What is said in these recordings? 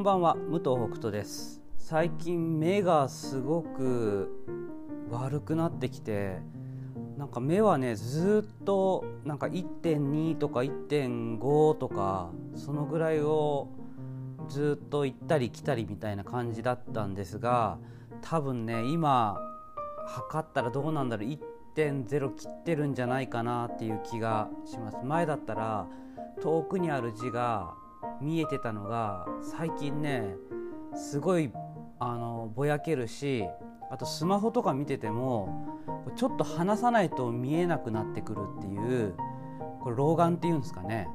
んばんは武藤北斗です。最近目がすごく悪くなってきてなんか目はねずっとなんか1.2とか1.5とかそのぐらいをずっと行ったり来たりみたいな感じだったんですが多分ね今測ったらどうなんだろう1.0切ってるんじゃないかなっていう気がします。前だったら遠くにある字が見えてたのが最近ねすごいあのぼやけるしあとスマホとか見ててもちょっと離さないと見えなくなってくるっていうこれ老眼っていうんですかね。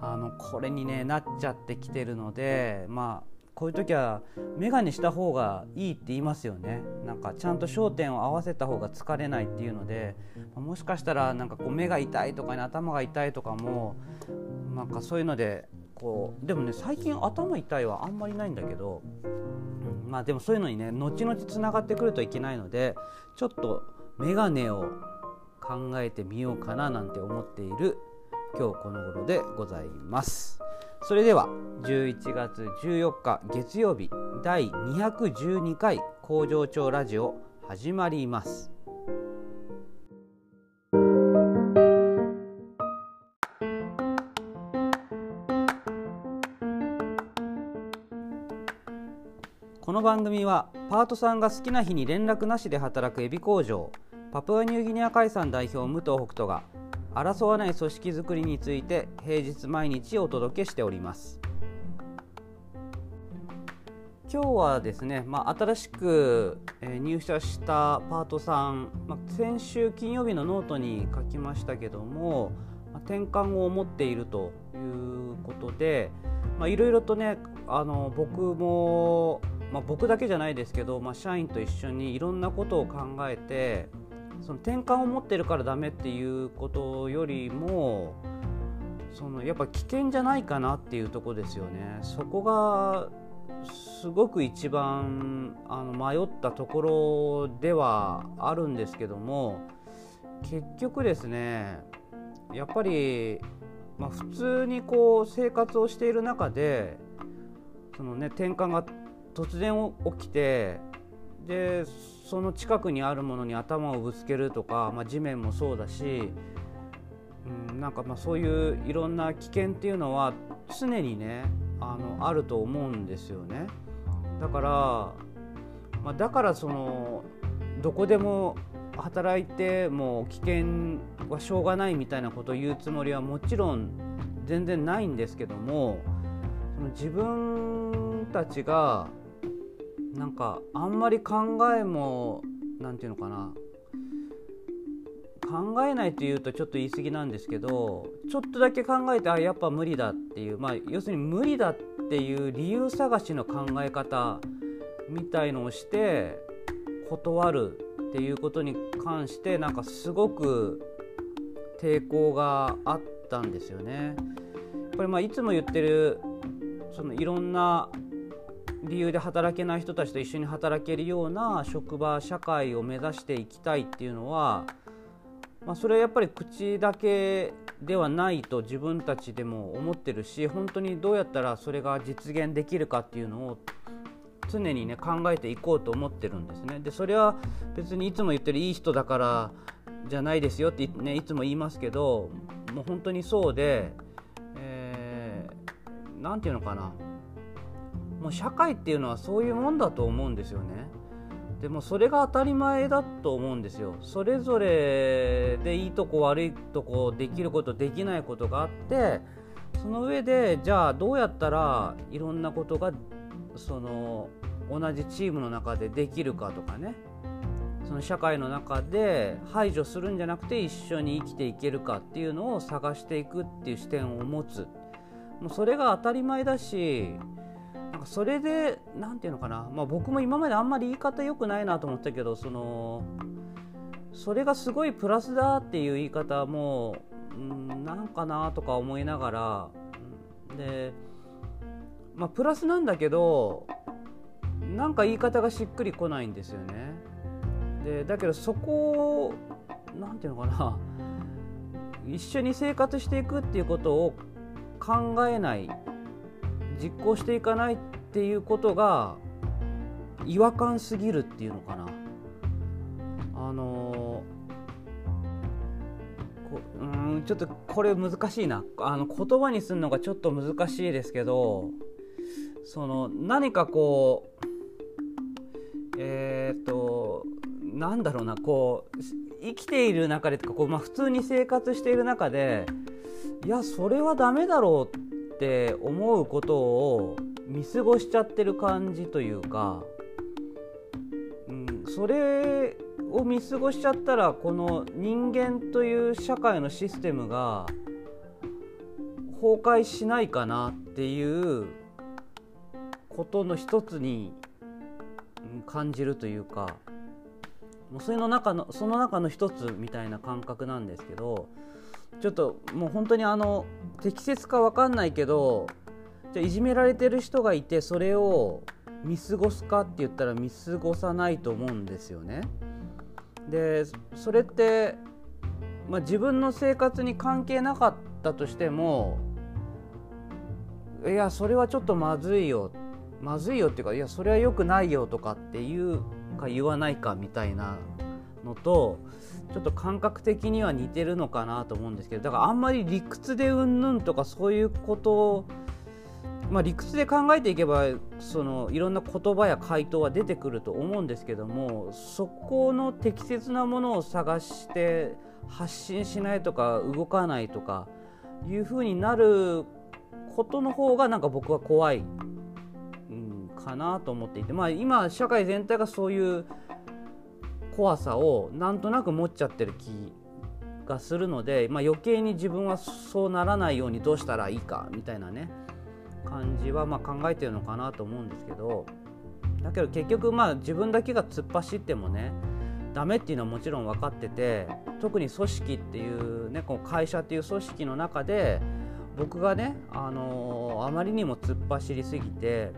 あのこれに、ね、なっちゃってきてるのでまあこういう時は眼鏡した方がいいって言いますよね。なんかちゃんと焦点を合わせた方が疲れないっていうのでもしかしたらなんかこう目が痛いとかね頭が痛いとかもなんかそういうのでこうでもね最近頭痛いはあんまりないんだけど、うん、まあでもそういうのにね後々つながってくるといけないのでちょっと眼鏡を考えてみようかななんて思っている今日この頃でございます。それでは11月14日月曜日第212回工場長ラジオ始まります。番組はパートさんが好きな日に連絡なしで働くエビ工場パプアニューギニア海産代表武藤北斗が争わない組織づくりについて平日毎日お届けしております。今日はですね、まあ、新しく入社したパートさん、まあ、先週金曜日のノートに書きましたけども、まあ、転換を持っているということでいろいろとねあの僕も、まあ、僕だけじゃないですけど、まあ、社員と一緒にいろんなことを考えてその転換を持ってるからダメっていうことよりもそのやっぱ危険じゃないかなっていうとこですよね。そこがすごく一番あの迷ったところではあるんですけども結局ですねやっぱり、まあ、普通にこう生活をしている中でその、ね、転換が突然起きてでその近くにあるものに頭をぶつけるとか、まあ、地面もそうだし、うん、なんかまあそういういろんな危険っていうのは常にねあのあると思うんですよね。だから、まあ、だからそのどこでも働いても危険はしょうがないみたいなことを言うつもりはもちろん全然ないんですけどもその自分たちがなんかあんまり考えも何て言うのかな考えないというとちょっと言い過ぎなんですけどちょっとだけ考えてあやっぱ無理だっていう、まあ、要するに無理だっていう理由探しの考え方みたいのをして断るっていうことに関してなんかすごく抵抗があったんですよね。これまあいつも言ってるそのいろんな理由で働けない人たちと一緒に働けるような職場社会を目指していきたいっていうのは、まあ、それはやっぱり口だけではないと自分たちでも思ってるし本当にどうやったらそれが実現できるかっていうのを常にね考えていこうと思ってるんですね。でそれは別にいつも言ってるいい人だからじゃないですよって、ね、いつも言いますけどもう本当にそうで何、えー、て言うのかなもう社会っていうのはそういうもんだと思うんですよね。でもそれが当たり前だと思うんですよ。それぞれでいいとこ悪いとこできることできないことがあってその上でじゃあどうやったらいろんなことがその同じチームの中でできるかとかねその社会の中で排除するんじゃなくて一緒に生きていけるかっていうのを探していくっていう視点を持つもうそれが当たり前だしそれで何て言うのかな、まあ、僕も今まであんまり言い方良くないなと思ったけどそのそれがすごいプラスだっていう言い方も、うん、なんかなとか思いながらで、まあ、プラスなんだけどなんか言い方がしっくりこないんですよね。でだけどそこを何て言うのかな一緒に生活していくっていうことを考えない実行していかないっていうことが違和感すぎるっていうのかな。あのうんちょっとこれ難しいなあの言葉にするのがちょっと難しいですけどその何かこうえっ、となんだろうなこう生きている中でとかこう、まあ、普通に生活している中でいやそれはダメだろうって思うことを見過ごしちゃってる感じというか、うん、それを見過ごしちゃったらこの人間という社会のシステムが崩壊しないかなっていうことの一つに感じるというかもうそれの中のその中の一つみたいな感覚なんですけどちょっともう本当にあの適切か分かんないけどじゃいじめられてる人がいてそれを見過ごすかって言ったら見過ごさないと思うんですよね。でそれって、まあ、自分の生活に関係なかったとしてもいやそれはちょっとまずいよまずいよっていうかいやそれは良くないよとかっていうか言わないかみたいなのとちょっと感覚的には似てるのかなと思うんですけどだからあんまり理屈でうんぬんとかそういうことをまあ、理屈で考えていけばそのいろんな言葉や回答は出てくると思うんですけどもそこの適切なものを探して発信しないとか動かないとかいうふうになることの方がなんか僕は怖いかなと思っていて、まあ、今社会全体がそういう怖さをなんとなく持っちゃってる気がするので、まあ、余計に自分はそうならないようにどうしたらいいかみたいなね。感じはま考えてるのかなと思うんですけどだけど結局まあ自分だけが突っ走ってもねダメっていうのはもちろん分かってて特に組織っていうねこの会社っていう組織の中で僕がね、あのー、あまりにも突っ走りすぎて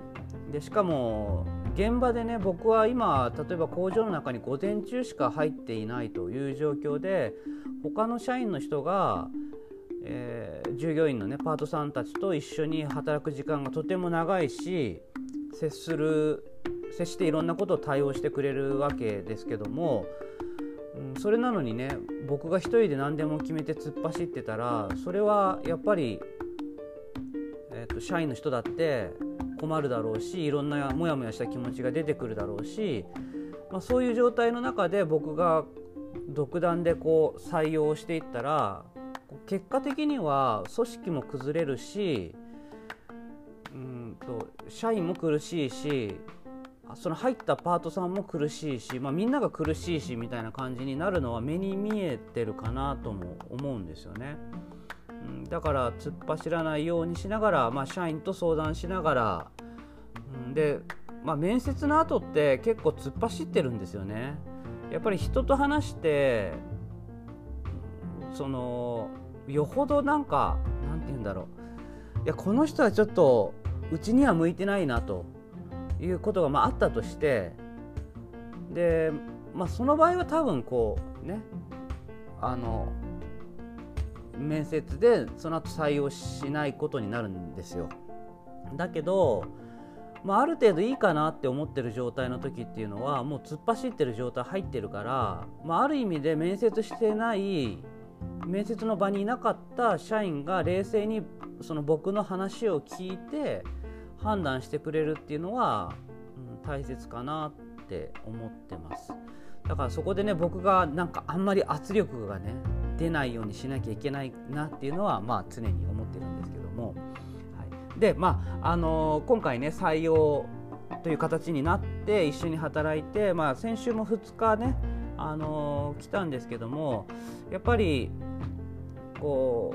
でしかも現場でね僕は今例えば工場の中に午前中しか入っていないという状況で他の社員の人が、えー、従業員のねパートさんたちと一緒に働く時間がとても長いし接する接していろんなことを対応してくれるわけですけども、うん、それなのにね僕が一人で何でも決めて突っ走ってたらそれはやっぱり、えーと社員の人だって困るだろうしいろんなモヤモヤした気持ちが出てくるだろうし、まあ、そういう状態の中で僕が独断でこう採用していったら結果的には組織も崩れるしうんと社員も苦しいしその入ったパートさんも苦しいし、まあ、みんなが苦しいしみたいな感じになるのは目に見えてるかなとも思うんですよね。うん、だから突っ走らないようにしながら、まあ、社員と相談しながら、うん、で、まあ、面接の後って結構突っ走ってるんですよね。やっぱり人と話してそのよほどなんかなんて言うんだろういやこの人はちょっとうちには向いてないなということがまああったとしてで、まあ、その場合は多分こうねあの面接でその後採用しないことになるんですよ。だけど、まあ、ある程度いいかなって思ってる状態の時っていうのはもう突っ走ってる状態入ってるから、まあ、ある意味で面接してない面接の場にいなかった社員が冷静にその僕の話を聞いて判断してくれるっていうのは、うん、大切かなって思ってます。だからそこでね僕がなんかあんまり圧力がね出ないようにしなきゃいけないなっていうのは、まあ、常に思ってるんですけども、はい、で、まああのー、今回ね採用という形になって一緒に働いて、まあ、先週も2日ね、あの、来たんですけどもやっぱりこ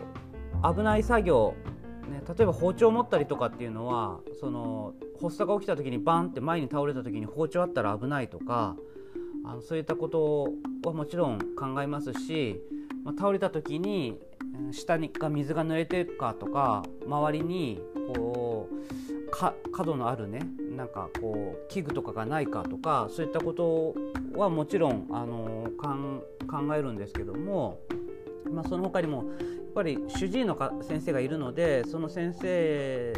う危ない作業ね、例えば包丁持ったりとかっていうのはその発作が起きた時にバンって前に倒れた時に包丁あったら危ないとかあのそういったことはもちろん考えますしまあ、倒れた時に下にが水が濡れてるかとか周りにこう角のあるねなんかこう器具とかがないかとかそういったことはもちろんあの考えるんですけども、まあ、その他にもやっぱり主治医の先生がいるのでその先生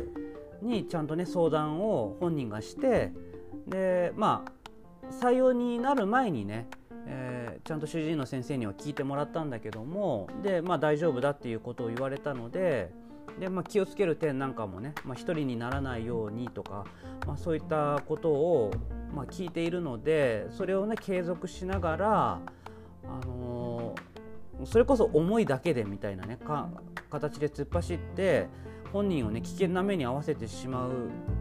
にちゃんとね相談を本人がしてでまあ採用になる前にね、えー、ちゃんと主治医の先生には聞いてもらったんだけどもで、まあ、大丈夫だっていうことを言われたのでで、まあ、気をつける点なんかもね、まあ、1人にならないようにとか、まあ、そういったことを、まあ、聞いているのでそれをね継続しながら、あのー、それこそ思いだけでみたいなねか形で突っ走って本人をね危険な目に遭わせてしまう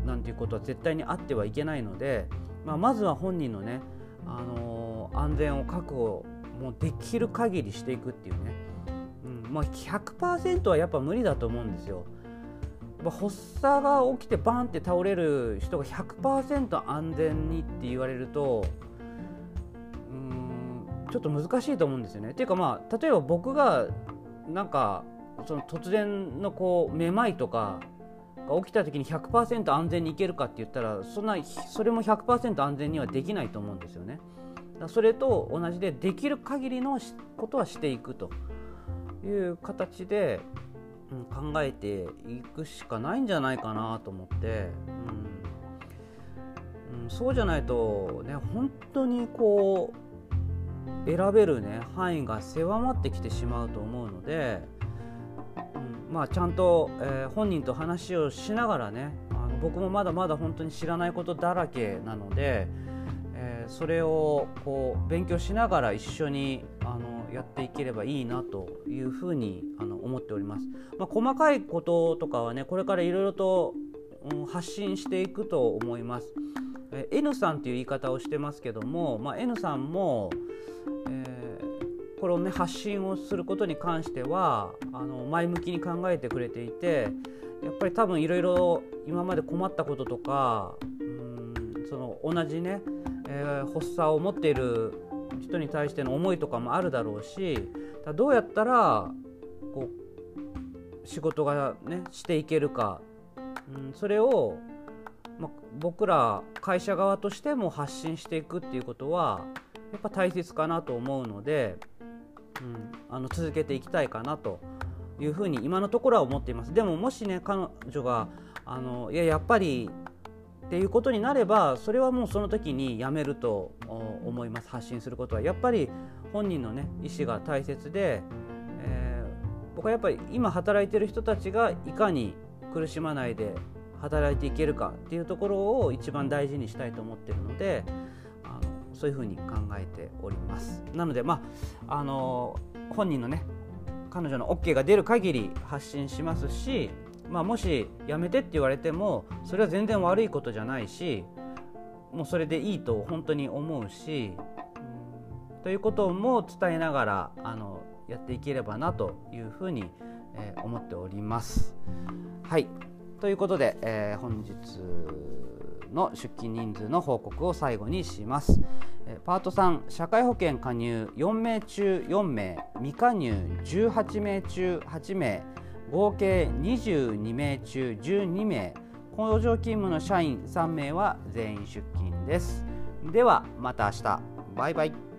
なんていうことは絶対にあってはいけないので、まあ、まずは本人のね、あのー、安全を確保もうできる限りしていくっていうねまあ、100%はやっぱ無理だと思うんですよ。発作が起きてバンって倒れる人が100%安全にって言われるとうんちょっと難しいと思うんですよね。っていうかまあ例えば僕がなんかその突然のこうめまいとかが起きた時に100%安全にいけるかって言ったらそんなそれも100%安全にはできないと思うんですよね。それと同じでできる限りのことはしていくと。いう形で、うん、考えていくしかないんじゃないかなと思って、うんうん、そうじゃないとね本当にこう選べるね範囲が狭まってきてしまうと思うので、うん、まあちゃんと、えー、本人と話をしながらねあの僕もまだまだ本当に知らないことだらけなので、えー、それをこう勉強しながら一緒にあのやっていければいいなというふうにあの思っております。まあ、細かいこととかはねこれからいろいろと、うん、発信していくと思います。え N さんという言い方をしてますけども、まあ、N さんも、えー、これをね発信をすることに関してはあの前向きに考えてくれていてやっぱり多分いろいろ今まで困ったこととかその同じね、えー、発作を持っている人に対しての思いとかもあるだろうしどうやったらこう仕事がねしていけるか、うん、それを、ま、僕ら会社側としても発信していくっていうことはやっぱ大切かなと思うので、うん、あの続けていきたいかなというふうに今のところは思っています。でももしね彼女があのいややっぱりっていうことになればそれはもうその時にやめると思います。発信することは。やっぱり本人のね意思が大切で、えー、僕はやっぱり今働いてる人たちがいかに苦しまないで働いていけるかっていうところを一番大事にしたいと思ってるのであのそういうふうに考えております。なのでまああの本人のね彼女の OK が出る限り発信しますしまあ、もしやめてって言われてもそれは全然悪いことじゃないしもうそれでいいと本当に思うし、ということも伝えながらあのやっていければなというふうに、えー、思っております。はいということで、えー、本日の出勤人数の報告を最後にします。パート3社会保険加入4名中4名未加入18名中8名合計22名中12名工場勤務の社員3名は全員出勤です。ではまた明日。バイバイ。